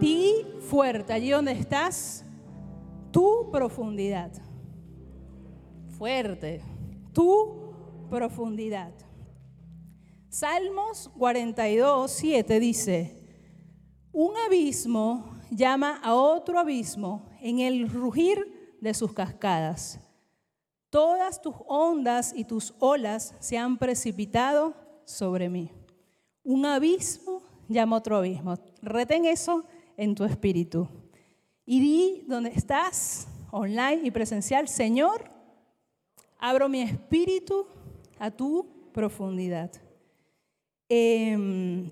Di fuerte, allí donde estás, tu profundidad. Fuerte, tu profundidad. Salmos 42, 7 dice, un abismo llama a otro abismo en el rugir de sus cascadas. Todas tus ondas y tus olas se han precipitado sobre mí. Un abismo llama a otro abismo. Retén eso en tu espíritu. Y di donde estás, online y presencial, Señor, abro mi espíritu a tu profundidad. Em,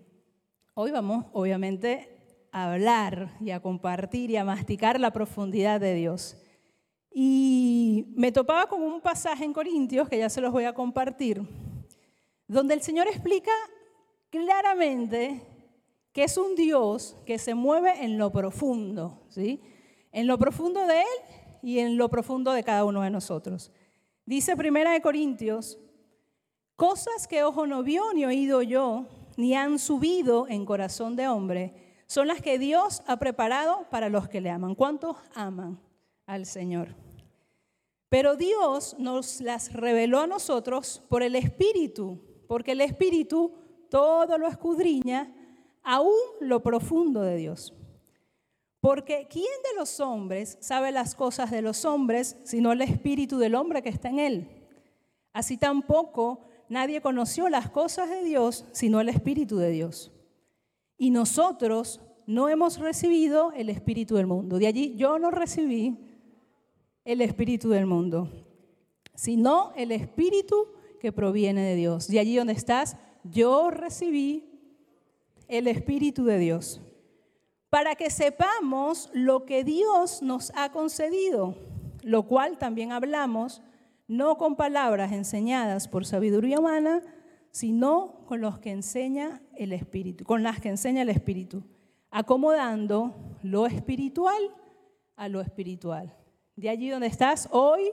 hoy vamos, obviamente, a hablar y a compartir y a masticar la profundidad de Dios. Y me topaba con un pasaje en Corintios, que ya se los voy a compartir, donde el Señor explica claramente que es un Dios que se mueve en lo profundo, ¿sí? En lo profundo de Él y en lo profundo de cada uno de nosotros. Dice Primera de Corintios, cosas que ojo no vio ni oído yo, ni han subido en corazón de hombre, son las que Dios ha preparado para los que le aman. ¿Cuántos aman al Señor? Pero Dios nos las reveló a nosotros por el Espíritu, porque el Espíritu todo lo escudriña, aún lo profundo de Dios. Porque ¿quién de los hombres sabe las cosas de los hombres sino el Espíritu del hombre que está en él? Así tampoco nadie conoció las cosas de Dios sino el Espíritu de Dios. Y nosotros no hemos recibido el Espíritu del mundo. De allí yo no recibí el espíritu del mundo, sino el espíritu que proviene de Dios. De allí donde estás, yo recibí el espíritu de Dios, para que sepamos lo que Dios nos ha concedido, lo cual también hablamos, no con palabras enseñadas por sabiduría humana, sino con los que enseña el espíritu, con las que enseña el espíritu, acomodando lo espiritual a lo espiritual. De allí donde estás hoy,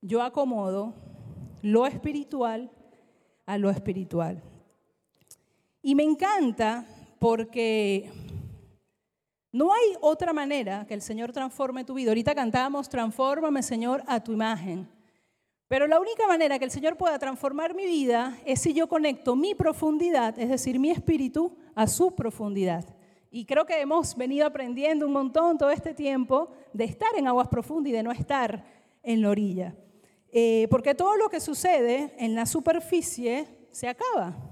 yo acomodo lo espiritual a lo espiritual. Y me encanta porque no hay otra manera que el Señor transforme tu vida. Ahorita cantábamos, transfórmame Señor a tu imagen. Pero la única manera que el Señor pueda transformar mi vida es si yo conecto mi profundidad, es decir, mi espíritu, a su profundidad. Y creo que hemos venido aprendiendo un montón todo este tiempo de estar en aguas profundas y de no estar en la orilla. Eh, porque todo lo que sucede en la superficie se acaba.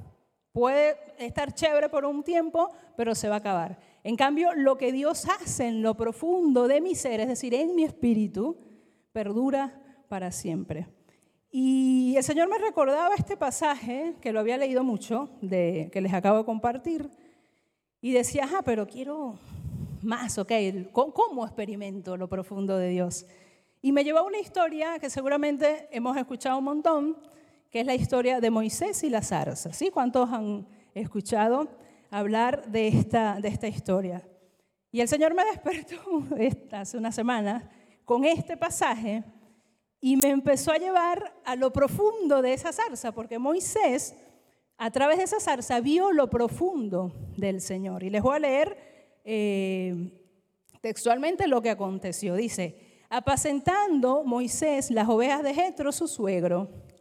Puede estar chévere por un tiempo, pero se va a acabar. En cambio, lo que Dios hace en lo profundo de mi ser, es decir, en mi espíritu, perdura para siempre. Y el Señor me recordaba este pasaje, que lo había leído mucho, que les acabo de compartir, y decía, ah, pero quiero más, ok, ¿cómo experimento lo profundo de Dios? Y me llevó a una historia que seguramente hemos escuchado un montón, que es la historia de Moisés y la zarza. ¿Sí? ¿Cuántos han escuchado hablar de esta, de esta historia? Y el Señor me despertó hace una semana con este pasaje y me empezó a llevar a lo profundo de esa zarza, porque Moisés a través de esa zarza vio lo profundo del Señor. Y les voy a leer eh, textualmente lo que aconteció. Dice, apacentando Moisés las ovejas de Jetro, su suegro,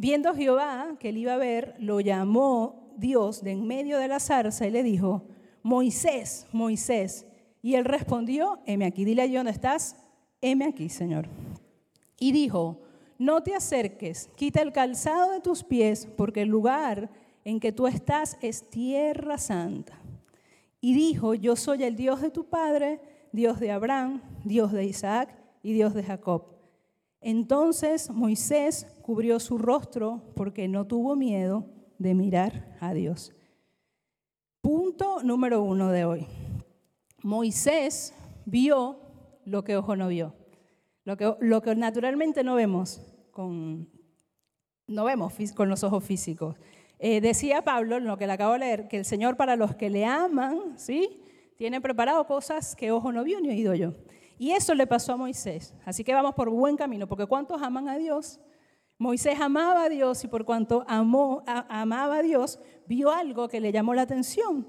Viendo Jehová que él iba a ver, lo llamó Dios de en medio de la zarza y le dijo, Moisés, Moisés. Y él respondió, heme aquí, dile allí dónde estás, heme aquí, Señor. Y dijo, no te acerques, quita el calzado de tus pies, porque el lugar en que tú estás es tierra santa. Y dijo, yo soy el Dios de tu padre, Dios de Abraham, Dios de Isaac y Dios de Jacob. Entonces Moisés cubrió su rostro porque no tuvo miedo de mirar a Dios. Punto número uno de hoy. Moisés vio lo que ojo no vio, lo que, naturalmente no vemos con, no vemos con los ojos físicos. Eh, decía Pablo, lo que le acabo de leer, que el Señor para los que le aman, ¿sí? Tiene preparado cosas que ojo no vio ni oído yo. Y eso le pasó a Moisés. Así que vamos por buen camino, porque ¿cuántos aman a Dios? Moisés amaba a Dios y por cuanto amó, amaba a Dios, vio algo que le llamó la atención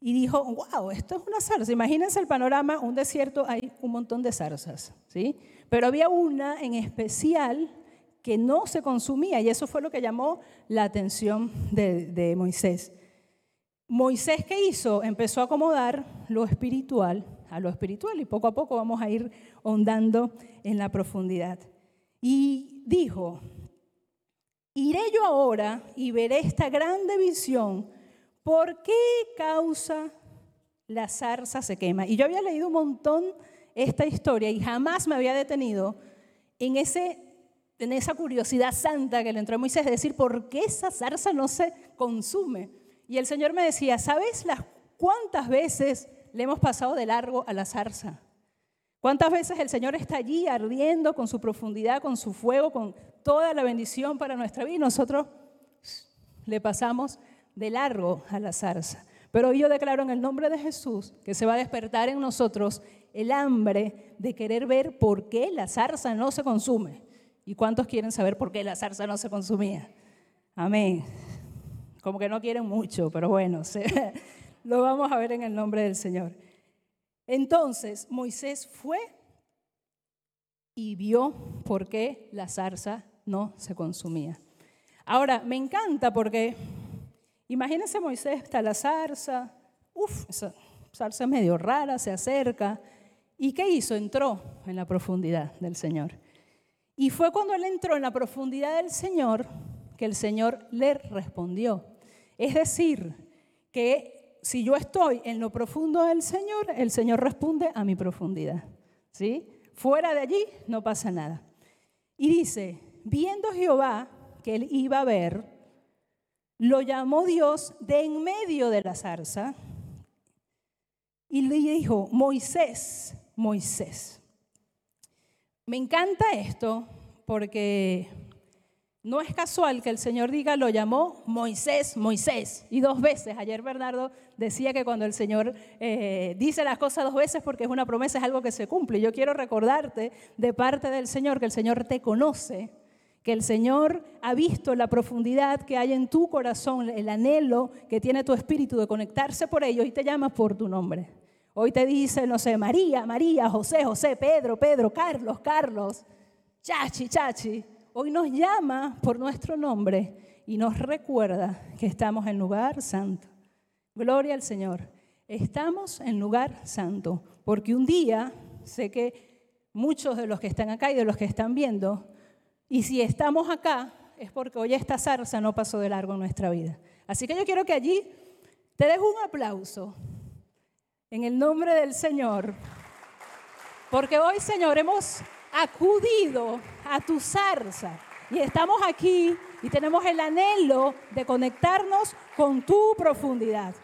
y dijo, wow, esto es una zarza. Imagínense el panorama, un desierto, hay un montón de zarzas, ¿sí? Pero había una en especial que no se consumía y eso fue lo que llamó la atención de, Moisés. Moisés, ¿qué hizo? Empezó a acomodar lo espiritual a lo espiritual y poco a poco vamos a ir hondando en la profundidad. Y dijo, iré yo ahora y veré esta grande visión. ¿Por qué causa la zarza se quema? Y yo había leído un montón esta historia y jamás me había detenido en ese en esa curiosidad santa que le entró a Moisés, de decir, ¿por qué esa zarza no se consume? Y el Señor me decía, ¿sabes las cuántas veces le hemos pasado de largo a la zarza? ¿Cuántas veces el Señor está allí ardiendo con su profundidad, con su fuego, con toda la bendición para nuestra vida y nosotros le pasamos de largo a la zarza? Pero yo declaro en el nombre de Jesús que se va a despertar en nosotros el hambre de querer ver por qué la zarza no se consume. ¿Y cuántos quieren saber por qué la zarza no se consumía? Amén. Como que no quieren mucho, pero bueno, lo vamos a ver en el nombre del Señor. Entonces Moisés fue y vio por qué la zarza no se consumía. Ahora, me encanta porque imagínense Moisés, está la zarza, uff, esa zarza es medio rara, se acerca. ¿Y qué hizo? Entró en la profundidad del Señor. Y fue cuando él entró en la profundidad del Señor que el Señor le respondió. Es decir, que si yo estoy en lo profundo del Señor, el Señor responde a mi profundidad. ¿Sí? Fuera de allí no pasa nada. Y dice, viendo Jehová que él iba a ver, lo llamó Dios de en medio de la zarza y le dijo, Moisés, Moisés. Me encanta esto porque no es casual que el Señor diga, lo llamó Moisés, Moisés. Y dos veces. Ayer Bernardo decía que cuando el Señor eh, dice las cosas dos veces porque es una promesa, es algo que se cumple. Yo quiero recordarte de parte del Señor que el Señor te conoce, que el Señor ha visto la profundidad que hay en tu corazón, el anhelo que tiene tu espíritu de conectarse por ellos y te llama por tu nombre. Hoy te dice, no sé, María, María, José, José, Pedro, Pedro, Carlos, Carlos, Chachi, Chachi. Hoy nos llama por nuestro nombre y nos recuerda que estamos en lugar santo. Gloria al Señor. Estamos en lugar santo, porque un día, sé que muchos de los que están acá y de los que están viendo, y si estamos acá, es porque hoy esta zarza no pasó de largo en nuestra vida. Así que yo quiero que allí te des un aplauso en el nombre del Señor. Porque hoy, Señor, hemos acudido a tu zarza y estamos aquí y tenemos el anhelo de conectarnos con tu profundidad.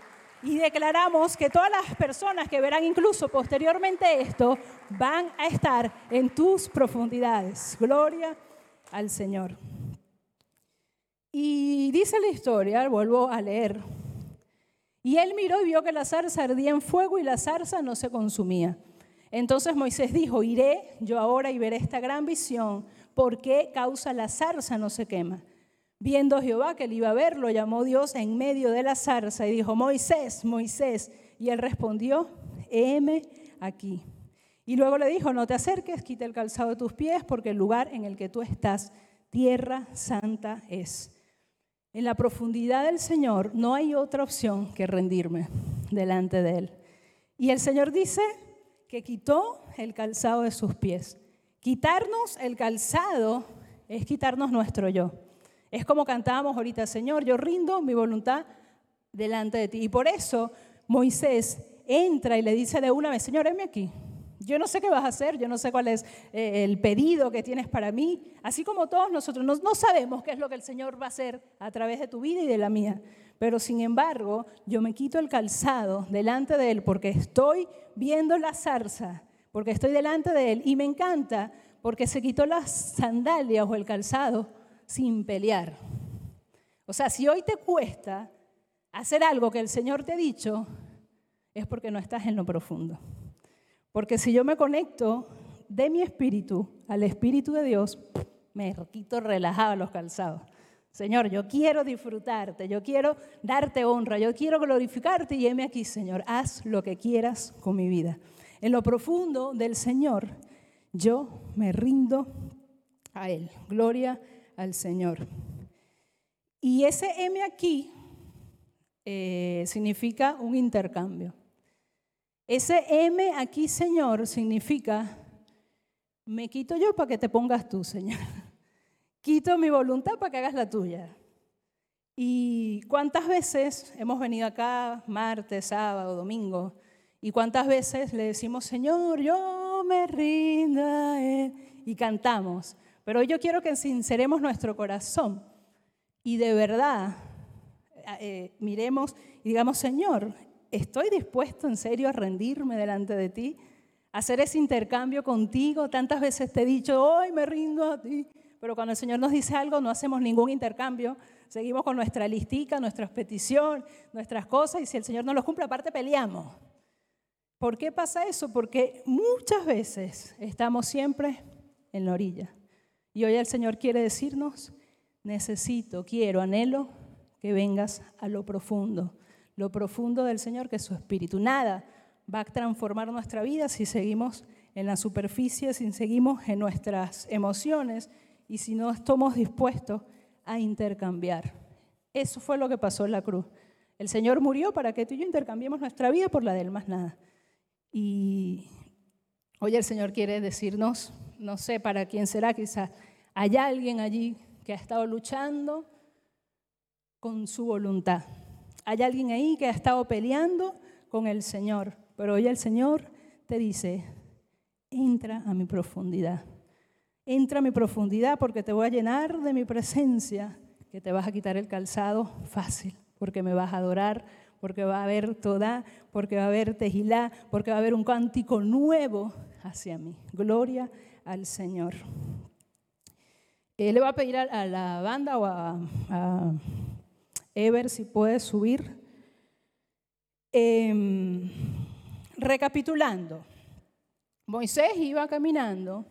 Y declaramos que todas las personas que verán incluso posteriormente esto van a estar en tus profundidades. Gloria al Señor. Y dice la historia, vuelvo a leer, y él miró y vio que la zarza ardía en fuego y la zarza no se consumía. Entonces Moisés dijo, iré yo ahora y veré esta gran visión, ¿por qué causa la zarza no se quema? Viendo Jehová que él iba a ver, lo llamó Dios en medio de la zarza y dijo, Moisés, Moisés. Y él respondió, heme aquí. Y luego le dijo, no te acerques, quita el calzado de tus pies, porque el lugar en el que tú estás, tierra santa es. En la profundidad del Señor no hay otra opción que rendirme delante de Él. Y el Señor dice que quitó el calzado de sus pies. Quitarnos el calzado es quitarnos nuestro yo. Es como cantábamos ahorita, Señor, yo rindo mi voluntad delante de ti. Y por eso Moisés entra y le dice de una vez, Señor, heme aquí. Yo no sé qué vas a hacer, yo no sé cuál es eh, el pedido que tienes para mí, así como todos nosotros no, no, sabemos qué es lo que el Señor va a hacer a través de tu vida y de la mía. Pero sin embargo yo me quito el calzado delante de él porque estoy viendo la zarza, porque estoy delante de él y me encanta porque se quitó las sandalias o el calzado sin pelear. O sea, si hoy te cuesta hacer algo que el Señor te ha dicho, es porque no estás en lo profundo. Porque si yo me conecto de mi espíritu al espíritu de Dios, me quito relajado los calzados. Señor, yo quiero disfrutarte, yo quiero darte honra, yo quiero glorificarte y heme aquí, Señor, haz lo que quieras con mi vida. En lo profundo del Señor, yo me rindo a Él. Gloria al Señor. Y ese M aquí eh, significa un intercambio. Ese M aquí, Señor, significa, me quito yo para que te pongas tú, Señor. Quito mi voluntad para que hagas la tuya. ¿Y cuántas veces hemos venido acá, martes, sábado, domingo, y cuántas veces le decimos, Señor, yo me rindo a Él, y cantamos? Pero hoy yo quiero que sinceremos nuestro corazón y de verdad eh, miremos y digamos, Señor, estoy dispuesto en serio a rendirme delante de ti, hacer ese intercambio contigo. Tantas veces te he dicho, hoy me rindo a ti. Pero cuando el Señor nos dice algo, no hacemos ningún intercambio. Seguimos con nuestra listica, nuestras peticiones, nuestras cosas, y si el Señor no los cumple, aparte peleamos. ¿Por qué pasa eso? Porque muchas veces estamos siempre en la orilla. Y hoy el Señor quiere decirnos, necesito, quiero, anhelo que vengas a lo profundo, lo profundo del Señor, que es su espíritu. Nada va a transformar nuestra vida si seguimos en la superficie, si seguimos en nuestras emociones y si no estamos dispuestos a intercambiar. Eso fue lo que pasó en la cruz. El Señor murió para que tú y yo intercambiemos nuestra vida por la de Él, más nada. Y hoy el Señor quiere decirnos, no sé para quién será, quizás hay alguien allí que ha estado luchando con su voluntad. Hay alguien ahí que ha estado peleando con el Señor, pero hoy el Señor te dice, entra a mi profundidad. Entra a mi profundidad porque te voy a llenar de mi presencia, que te vas a quitar el calzado fácil, porque me vas a adorar, porque va a haber toda, porque va a haber tejilá, porque va a haber un cántico nuevo hacia mí. Gloria al Señor. Eh, le va a pedir a, la banda o a, a, Ever si puede subir. Em, recapitulando, Moisés iba caminando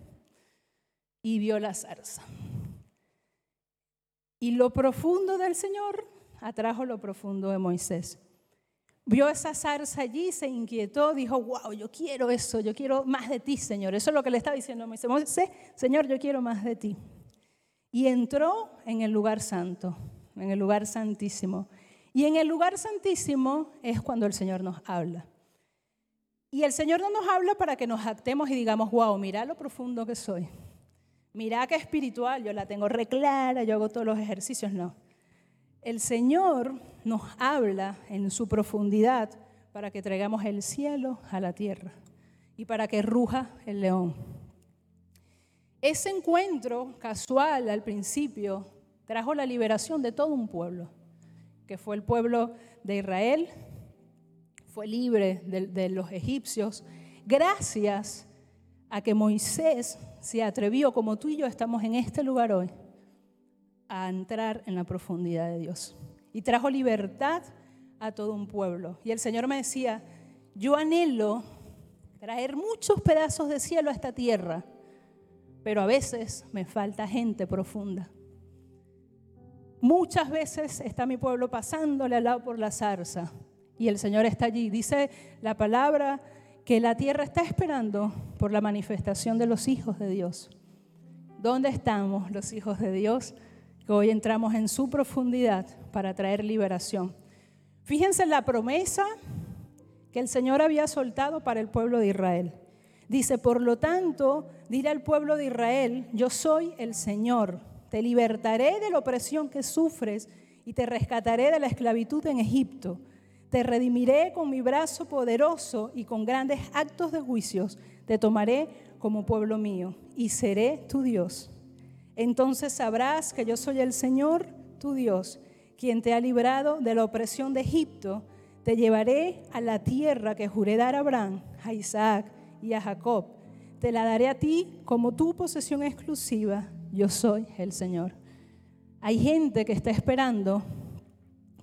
y vio la zarza. Y lo profundo del Señor atrajo lo profundo de Moisés. Vio esa zarza allí, se inquietó, dijo, wow, yo quiero eso, yo quiero más de ti, Señor. Eso es lo que le estaba diciendo a Moisés. Señor, yo quiero más de ti. Y entró en el lugar santo, en el lugar santísimo. Y en el lugar santísimo es cuando el Señor nos habla. Y el Señor no nos habla para que nos actemos y digamos, wow, mira lo profundo que soy. Mira qué espiritual, yo la tengo reclara, yo hago todos los ejercicios. No. El Señor nos habla en su profundidad para que traigamos el cielo a la tierra y para que ruja el león. Ese encuentro casual al principio trajo la liberación de todo un pueblo, que fue el pueblo de Israel, fue libre de, de los egipcios, gracias a que Moisés se atrevió, como tú y yo estamos en este lugar hoy, a entrar en la profundidad de Dios. Y trajo libertad a todo un pueblo. Y el Señor me decía, yo anhelo traer muchos pedazos de cielo a esta tierra, pero a veces me falta gente profunda. Muchas veces está mi pueblo pasándole al lado por la zarza y el Señor está allí. Dice la palabra que la tierra está esperando por la manifestación de los hijos de Dios. ¿Dónde estamos los hijos de Dios? Que hoy entramos en su profundidad para traer liberación. Fíjense en la promesa que el Señor había soltado para el pueblo de Israel. Dice, por lo tanto, diré al pueblo de Israel, yo soy el Señor, te libertaré de la opresión que sufres y te rescataré de la esclavitud en Egipto. Te redimiré con mi brazo poderoso y con grandes actos de juicios. Te tomaré como pueblo mío y seré tu Dios. Entonces sabrás que yo soy el Señor, tu Dios, quien te ha librado de la opresión de Egipto, te llevaré a la tierra que juré dar a Abraham, a Isaac y a Jacob. Te la daré a ti como tu posesión exclusiva. Yo soy el Señor. Hay gente que está esperando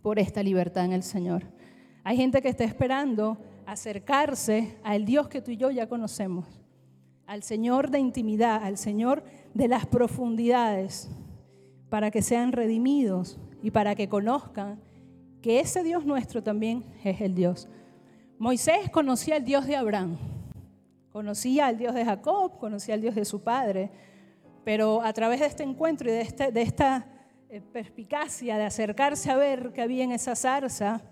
por esta libertad en el Señor. Hay gente que está esperando acercarse al Dios que tú y yo ya conocemos, al Señor de intimidad, al Señor de las profundidades, para que sean redimidos y para que conozcan que ese Dios nuestro también es el Dios. Moisés conocía al Dios de Abraham, conocía al Dios de Jacob, conocía al Dios de su padre, pero a través de este encuentro y de, este, de esta eh, perspicacia de acercarse a ver qué había en esa zarza,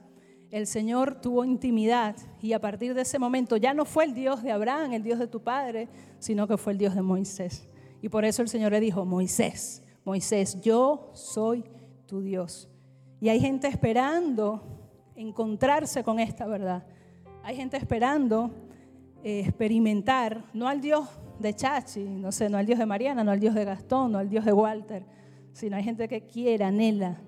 el Señor tuvo intimidad y a partir de ese momento ya no fue el Dios de Abraham, el Dios de tu padre, sino que fue el Dios de Moisés. Y por eso el Señor le dijo, Moisés, Moisés, yo soy tu Dios. Y hay gente esperando encontrarse con esta verdad. Hay gente esperando eh, experimentar, no al Dios de Chachi, no sé, no al Dios de Mariana, no al Dios de Gastón, no al Dios de Walter, sino hay gente que quiere, anhela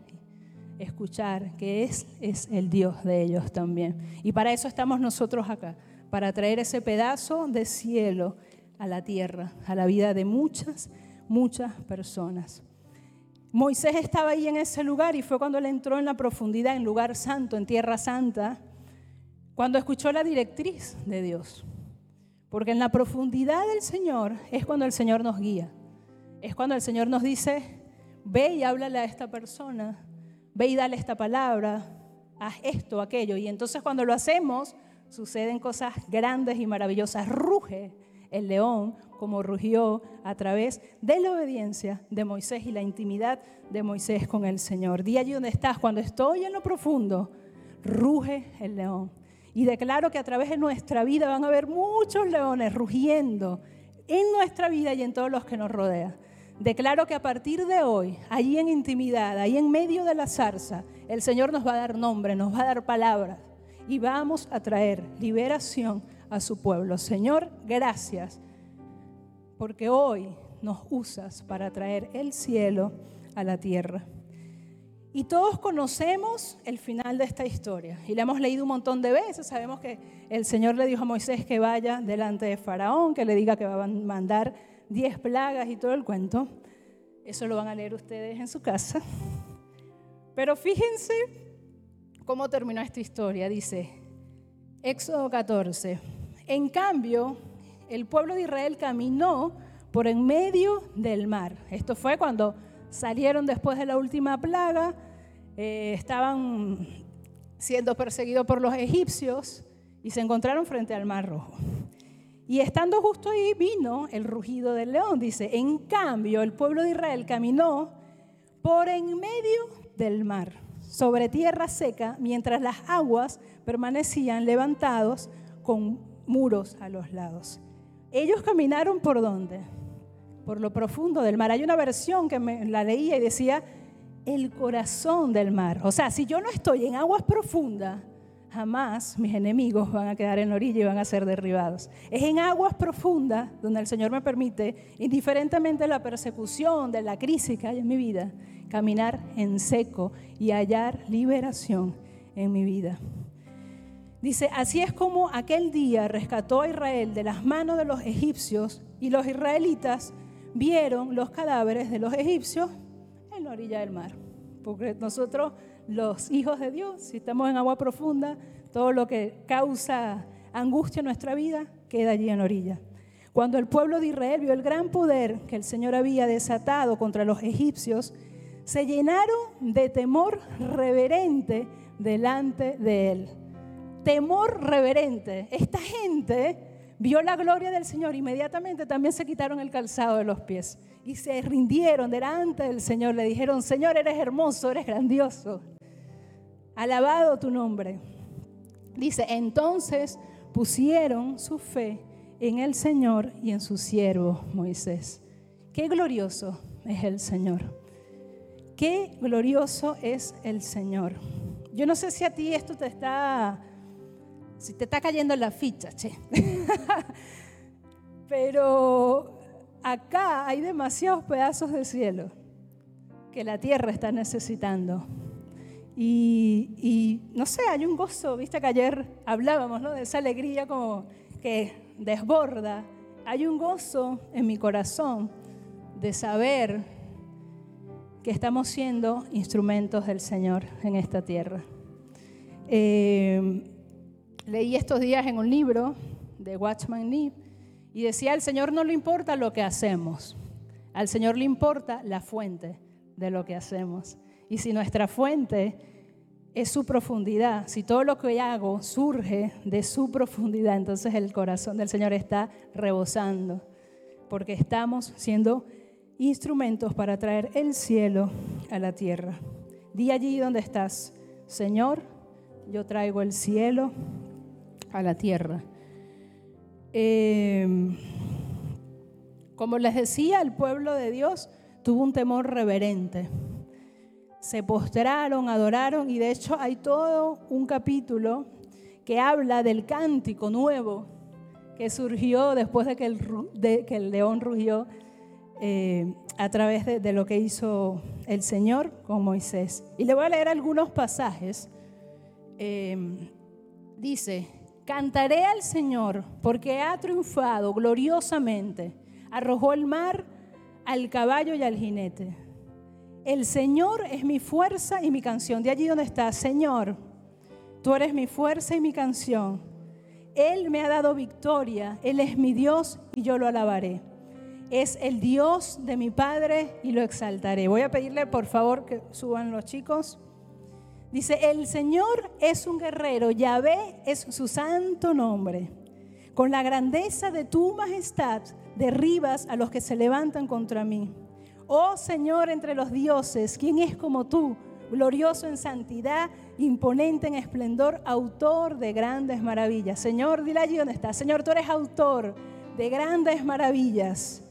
escuchar que es, es el Dios de ellos también. Y para eso estamos nosotros acá, para traer ese pedazo de cielo a la tierra, a la vida de muchas, muchas personas. Moisés estaba ahí en ese lugar y fue cuando él entró en la profundidad, en lugar santo, en tierra santa, cuando escuchó la directriz de Dios. Porque en la profundidad del Señor es cuando el Señor nos guía. Es cuando el Señor nos dice, ve y háblale a esta persona, ve y dale esta palabra, haz esto, aquello. Y entonces cuando lo hacemos, suceden cosas grandes y maravillosas. Ruge el león como rugió a través de la obediencia de Moisés y la intimidad de Moisés con el Señor. Di allí donde estás, cuando estoy en lo profundo, ruge el león. Y declaro que a través de nuestra vida van a haber muchos leones rugiendo en nuestra vida y en todos los que nos rodean. Declaro que a partir de hoy, allí en intimidad, ahí en medio de la zarza, el Señor nos va a dar nombre, nos va a dar palabras y vamos a traer liberación a su pueblo. Señor, gracias, porque hoy nos usas para traer el cielo a la tierra. Y todos conocemos el final de esta historia y la hemos leído un montón de veces. Sabemos que el Señor le dijo a Moisés que vaya delante de Faraón, que le diga que va a mandar diez plagas y todo el cuento. Eso lo van a leer ustedes en su casa. Pero fíjense cómo terminó esta historia. Dice, Éxodo 14. En cambio, el pueblo de Israel caminó por en medio del mar. Esto fue cuando salieron después de la última plaga, eh, estaban siendo perseguidos por los egipcios y se encontraron frente al mar rojo. Y estando justo ahí vino el rugido del león. Dice, en cambio el pueblo de Israel caminó por en medio del mar, sobre tierra seca, mientras las aguas permanecían levantados con muros a los lados. Ellos caminaron por dónde? Por lo profundo del mar. Hay una versión que me, la leía y decía, el corazón del mar. O sea, si yo no estoy en aguas profundas, jamás mis enemigos van a quedar en la orilla y van a ser derribados. Es en aguas profundas donde el Señor me permite, indiferentemente de la persecución, de la crisis que hay en mi vida, caminar en seco y hallar liberación en mi vida. Dice, así es como aquel día rescató a Israel de las manos de los egipcios y los israelitas vieron los cadáveres de los egipcios en la orilla del mar. Porque nosotros los hijos de Dios, si estamos en agua profunda, todo lo que causa angustia en nuestra vida queda allí en orilla. Cuando el pueblo de Israel vio el gran poder que el Señor había desatado contra los egipcios, se llenaron de temor reverente delante de él. Temor reverente. Esta gente vio la gloria del Señor, inmediatamente también se quitaron el calzado de los pies y se rindieron delante del Señor. Le dijeron, Señor, eres hermoso, eres grandioso alabado tu nombre. Dice, entonces pusieron su fe en el Señor y en su siervo Moisés. Qué glorioso es el Señor. Qué glorioso es el Señor. Yo no sé si a ti esto te está, si te está cayendo en la ficha, che. Pero acá hay demasiados pedazos de cielo que la tierra está necesitando Y, y, no sé, hay un gozo, viste que ayer hablábamos ¿no? de esa alegría como que desborda. Hay un gozo en mi corazón de saber que estamos siendo instrumentos del Señor en esta tierra. Eh, leí estos días en un libro de Watchman Nee y decía, al Señor no le importa lo que hacemos, al Señor le importa la fuente de lo que hacemos. Y si nuestra fuente es su profundidad, si todo lo que hago surge de su profundidad, entonces el corazón del Señor está rebosando, porque estamos siendo instrumentos para traer el cielo a la tierra. Di allí donde estás, Señor, yo traigo el cielo a la tierra. Em, como les decía, el pueblo de Dios tuvo un temor reverente. Se postraron, adoraron y de hecho hay todo un capítulo que habla del cántico nuevo que surgió después de que el, león rugió eh, a través de, lo que hizo el Señor con Moisés. Y le voy a leer algunos pasajes. Em, dice, cantaré al Señor porque ha triunfado gloriosamente, arrojó el mar al caballo y al jinete. El Señor es mi fuerza y mi canción. De allí donde está, Señor, tú eres mi fuerza y mi canción. Él me ha dado victoria, Él es mi Dios y yo lo alabaré es el Dios de mi Padre y lo exaltaré. Voy a pedirle por favor que suban los chicos. Dice, el Señor es un guerrero, Yahvé es su santo nombre. Con la grandeza de tu majestad derribas a los que se levantan contra mí. Oh Señor entre los dioses, ¿quién es como tú? Glorioso en santidad, imponente en esplendor, autor de grandes maravillas. Señor, dile allí donde está. Señor, tú eres autor de grandes maravillas.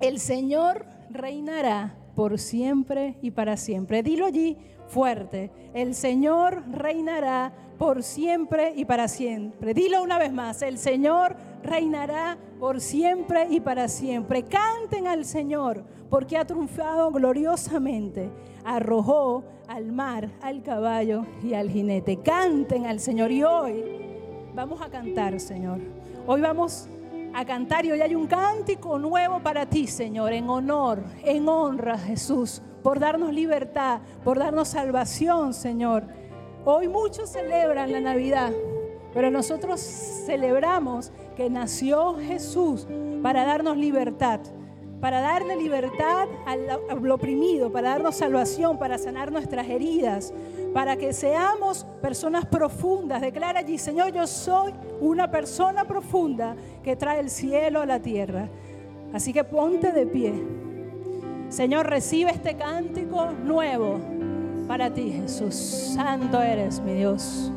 El Señor reinará por siempre y para siempre. Dilo allí fuerte. El Señor reinará por siempre y para siempre. Dilo una vez más. El Señor reinará por siempre y para siempre. Canten al Señor porque ha triunfado gloriosamente. Arrojó al mar, al caballo y al jinete. Canten al Señor. Y hoy vamos a cantar, Señor. Hoy vamos a cantar y hoy hay un cántico nuevo para ti, Señor, en honor, en honra, Jesús, por darnos libertad, por darnos salvación, Señor. Hoy muchos celebran la Navidad, pero nosotros celebramos que nació Jesús para darnos libertad, para darle libertad al, oprimido, para darnos salvación, para sanar nuestras heridas, para que seamos personas profundas. Declara allí, Señor, yo soy una persona profunda que trae el cielo a la tierra. Así que ponte de pie. Señor, recibe este cántico nuevo para ti, Jesús. Santo eres, mi Dios.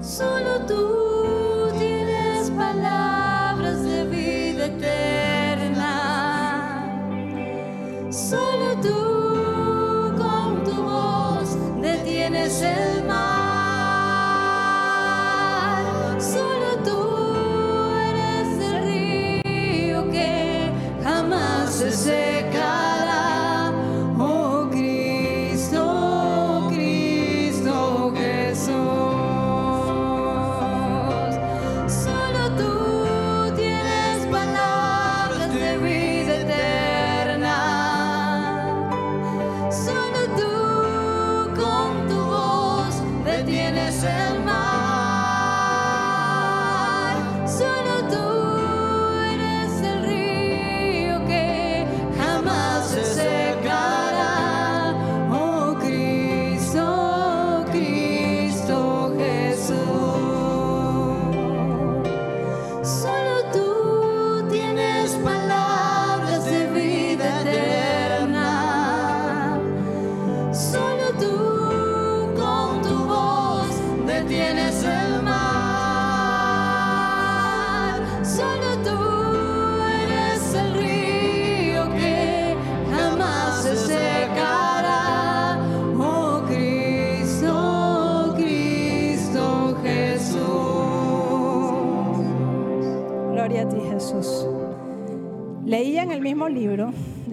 Solo tú tienes palabras de vida eterna. Solo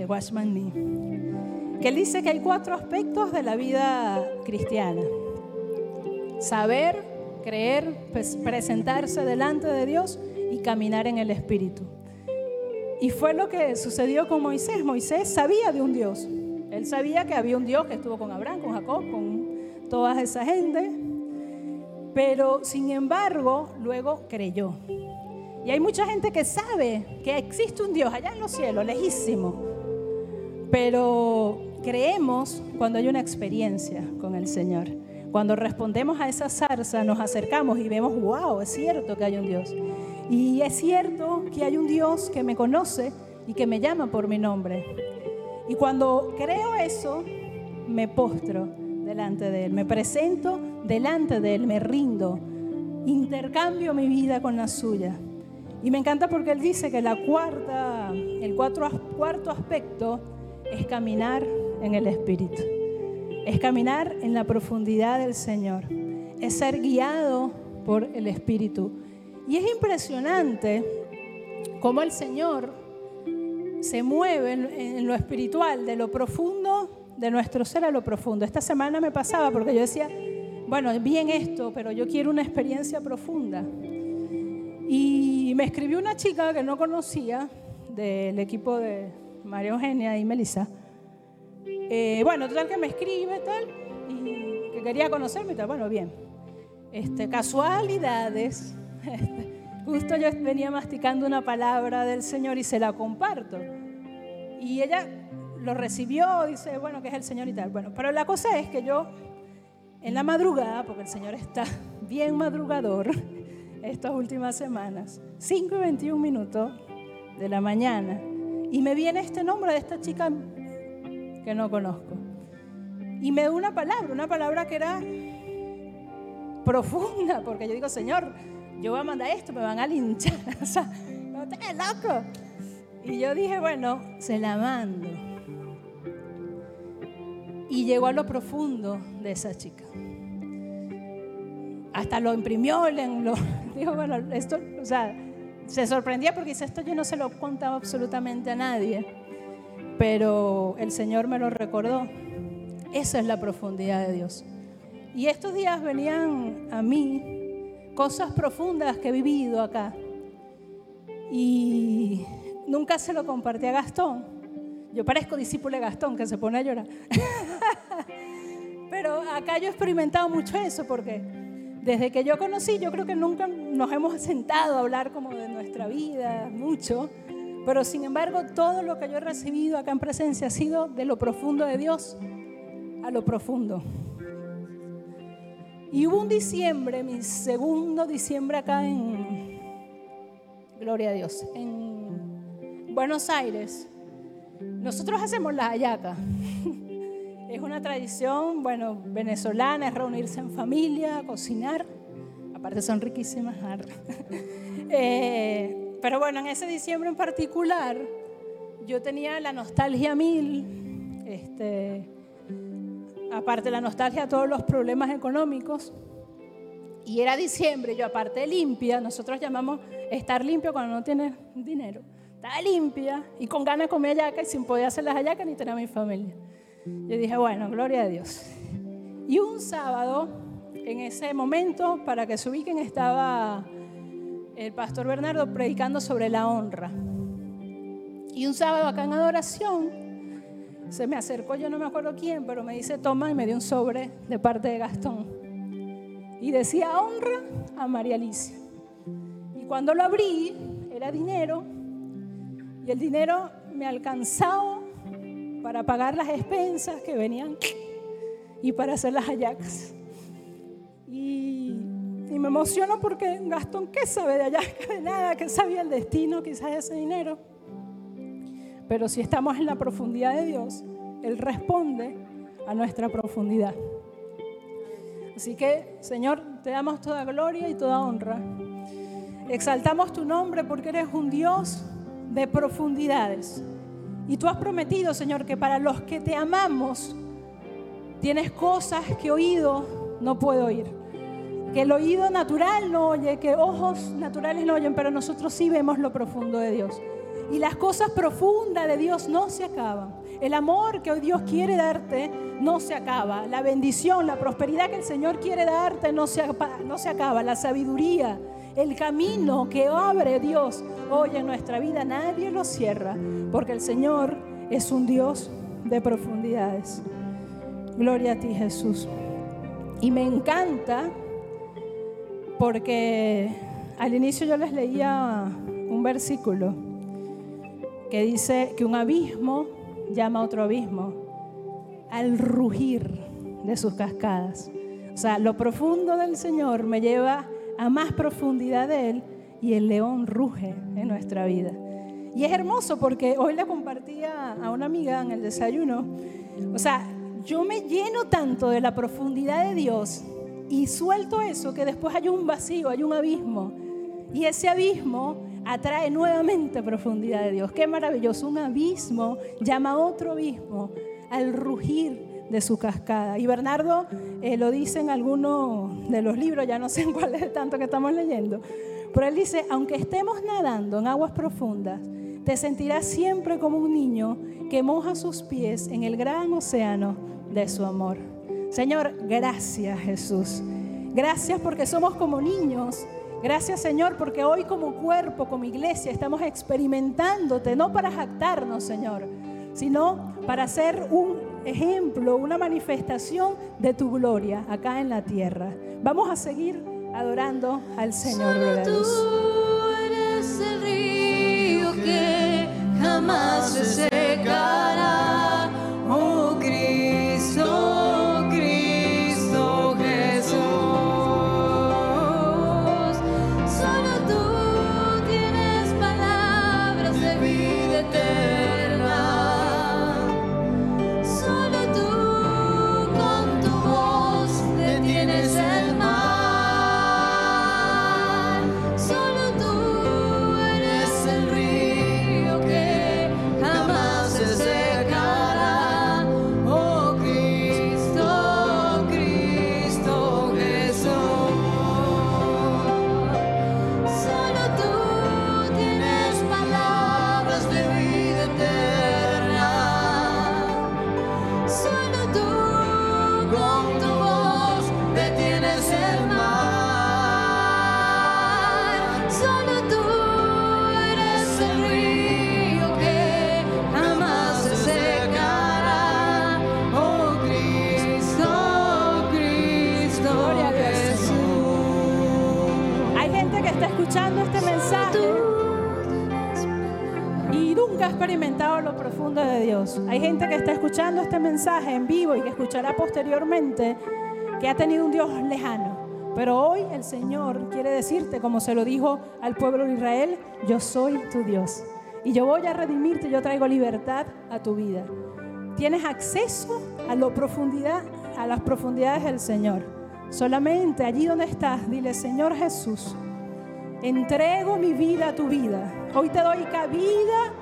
de que él dice que hay cuatro aspectos de la vida cristiana. Saber, creer, pues, presentarse delante de Dios y caminar en el Espíritu. Y fue lo que sucedió con Moisés. Moisés sabía de un Dios. Él sabía que había un Dios que estuvo con Abraham, con Jacob, con toda esa gente. Pero sin embargo, luego creyó. Y hay mucha gente que sabe que existe un Dios allá en los cielos, lejísimo. Pero creemos cuando hay una experiencia con el Señor. Cuando respondemos a esa zarza, nos acercamos y vemos, wow, es cierto que hay un Dios. Y es cierto que hay un Dios que me conoce y que me llama por mi nombre. Y cuando creo eso, me postro delante de Él, me presento delante de Él, me rindo, intercambio mi vida con la suya. Y me encanta porque Él dice que la cuarta, el cuatro, cuarto aspecto es caminar en el Espíritu, es caminar en la profundidad del Señor, es ser guiado por el Espíritu. Y es impresionante cómo el Señor se mueve en, lo espiritual, de lo profundo de nuestro ser a lo profundo. Esta semana me pasaba porque yo decía, bueno, bien esto, pero yo quiero una experiencia profunda. Y me escribió una chica que no conocía del equipo de María Eugenia y Melissa. Eh, bueno, total que me escribe tal y que quería conocerme y tal. Bueno, bien. Este, casualidades. Justo yo venía masticando una palabra del Señor y se la comparto. Y ella lo recibió, dice, bueno, que es el Señor y tal. Bueno, pero la cosa es que yo en la madrugada, porque el Señor está bien madrugador estas últimas semanas, 5 y 21 minutos de la mañana, y me viene este nombre de esta chica que no conozco. Y me da una palabra, una palabra que era profunda, porque yo digo, Señor, yo voy a mandar esto, me van a linchar, o sea, no loco. Y yo dije, bueno, se la mando. Y llegó a lo profundo de esa chica. Hasta lo imprimió, lo, dijo, bueno, esto, o sea, se sorprendía porque dice, esto yo no se lo contaba absolutamente a nadie, pero el Señor me lo recordó. Esa es la profundidad de Dios. Y estos días venían a mí cosas profundas que he vivido acá. Y nunca se lo compartí a Gastón. Yo parezco discípulo de Gastón que se pone a llorar. Pero acá yo he experimentado mucho eso porque desde que yo conocí, yo creo que nunca nos hemos sentado a hablar como de nuestra vida, mucho. Pero sin embargo, todo lo que yo he recibido acá en presencia ha sido de lo profundo de Dios a lo profundo. Y hubo un diciembre, mi segundo diciembre acá en, gloria a Dios, en Buenos Aires. Nosotros hacemos la hallaca. Es una tradición, bueno, venezolana, es reunirse en familia, cocinar. Aparte son riquísimas. Eh, pero bueno, en ese diciembre en particular, yo tenía la nostalgia mil. Este, aparte la nostalgia, todos los problemas económicos. Y era diciembre, yo aparte limpia, nosotros llamamos estar limpio cuando no tienes dinero. Estaba limpia y con ganas de comer hallaca y sin poder hacer las hallacas ni tener a mi familia. Yo dije, bueno, gloria a Dios. Y un sábado, en ese momento, para que se ubiquen, estaba el pastor Bernardo predicando sobre la honra. Y un sábado acá en adoración, se me acercó, yo no me acuerdo quién, pero me dice, toma, y me dio un sobre de parte de Gastón. Y decía, honra a María Alicia. Y cuando lo abrí, era dinero, y el dinero me alcanzaba para pagar las expensas que venían y para hacer las hallacas. Y, me emociono porque Gastón, ¿qué sabe de hallaca? De nada, que sabía el destino quizás ese dinero. Pero si estamos en la profundidad de Dios, Él responde a nuestra profundidad. Así que, Señor, te damos toda gloria y toda honra. Exaltamos tu nombre porque eres un Dios de profundidades. Y tú has prometido, Señor, que para los que te amamos, tienes cosas que oído no puede oír. Que el oído natural no oye, que ojos naturales no oyen, pero nosotros sí vemos lo profundo de Dios. Y las cosas profundas de Dios no se acaban. El amor que hoy Dios quiere darte no se acaba. La bendición, la prosperidad que el Señor quiere darte no se, no se acaba. La sabiduría, el camino que abre Dios hoy en nuestra vida, nadie lo cierra, porque el Señor es un Dios de profundidades. Gloria a ti, Jesús. Y me encanta porque al inicio yo les leía un versículo que dice que un abismo llama a otro abismo al rugir de sus cascadas. O sea, lo profundo del Señor me lleva a más profundidad de Él y el león ruge en nuestra vida. Y es hermoso porque hoy le compartía a una amiga en el desayuno. O sea, yo me lleno tanto de la profundidad de Dios y suelto eso que después hay un vacío, hay un abismo. Y ese abismo atrae nuevamente profundidad de Dios. Qué maravilloso. Un abismo llama a otro abismo al rugir de su cascada. Y Bernardo eh, lo dice en alguno de los libros, ya no sé en cuál es tanto que estamos leyendo, pero él dice, aunque estemos nadando en aguas profundas, te sentirás siempre como un niño que moja sus pies en el gran océano de su amor. Señor, gracias Jesús. Gracias porque somos como niños. Gracias Señor porque hoy como cuerpo, como iglesia, estamos experimentándote, no para jactarnos Señor, sino para ser un ejemplo, una manifestación de tu gloria acá en la tierra. Vamos a seguir adorando al Señor. Solo tú eres el río que jamás se secará. Escuchará posteriormente que ha tenido un Dios lejano. Pero hoy el Señor quiere decirte, como se lo dijo al pueblo de Israel, yo soy tu Dios. Y yo voy a redimirte, yo traigo libertad a tu vida. Tienes acceso a, lo profundidad, a las profundidades del Señor. Solamente allí donde estás, dile, Señor Jesús, entrego mi vida a tu vida. Hoy te doy cabida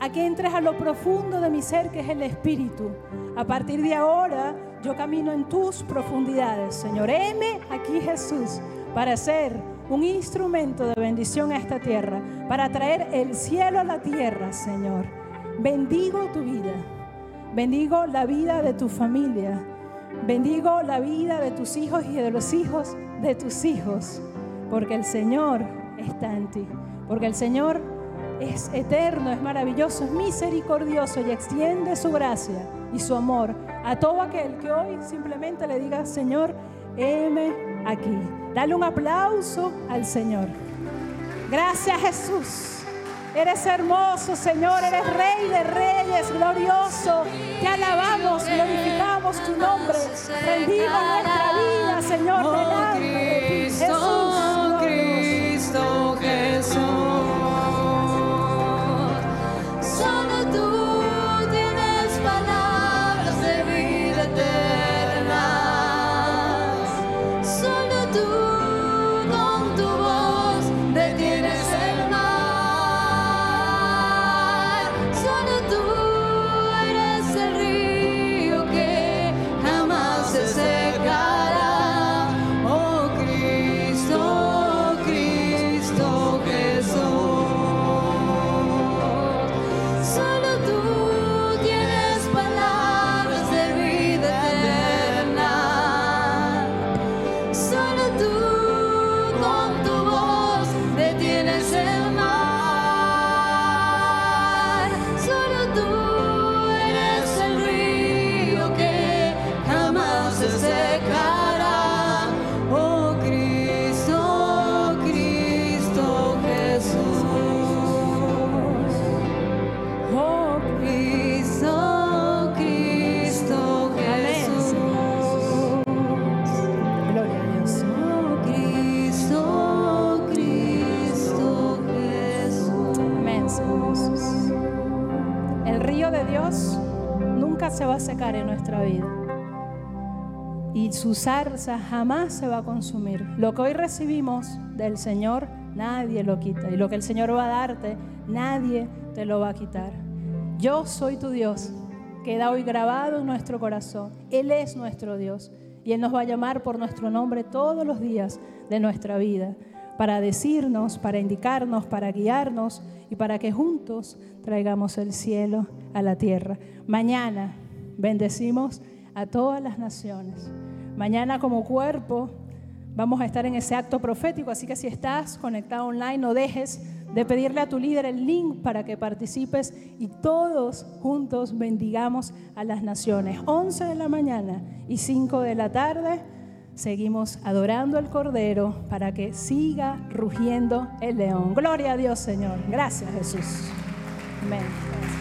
a que entres a lo profundo de mi ser, que es el Espíritu. A partir de ahora, yo camino en tus profundidades. Señor, heme aquí Jesús para ser un instrumento de bendición a esta tierra, para traer el cielo a la tierra, Señor. Bendigo tu vida. Bendigo la vida de tu familia. Bendigo la vida de tus hijos y de los hijos de tus hijos. Porque el Señor está en ti. Porque el Señor es eterno, es maravilloso, es misericordioso y extiende su gracia y su amor a todo aquel que hoy simplemente le diga, Señor, heme aquí. Dale un aplauso al Señor. Gracias Jesús. Eres hermoso, Señor, eres Rey de Reyes, glorioso. Te alabamos, glorificamos tu nombre. Rendimos nuestra vida, Señor, Oh delante de ti. Cristo, Jesús, Cristo Jesús. Se va a secar en nuestra vida. Y su zarza jamás se va a consumir. Lo que hoy recibimos del Señor, nadie lo quita. Y lo que el Señor va a darte, nadie te lo va a quitar. Yo soy tu Dios. Queda hoy grabado en nuestro corazón. Él es nuestro Dios. Y Él nos va a llamar por nuestro nombre todos los días de nuestra vida para decirnos, para indicarnos, para guiarnos y para que juntos traigamos el cielo a la tierra. Mañana bendecimos a todas las naciones. Mañana como cuerpo vamos a estar en ese acto profético, así que si estás conectado online, no dejes de pedirle a tu líder el link para que participes y todos juntos bendigamos a las naciones. 11 de la mañana y 5 de la tarde seguimos adorando al Cordero para que siga rugiendo el león. Gloria a Dios, Señor. Gracias, Jesús. Amén.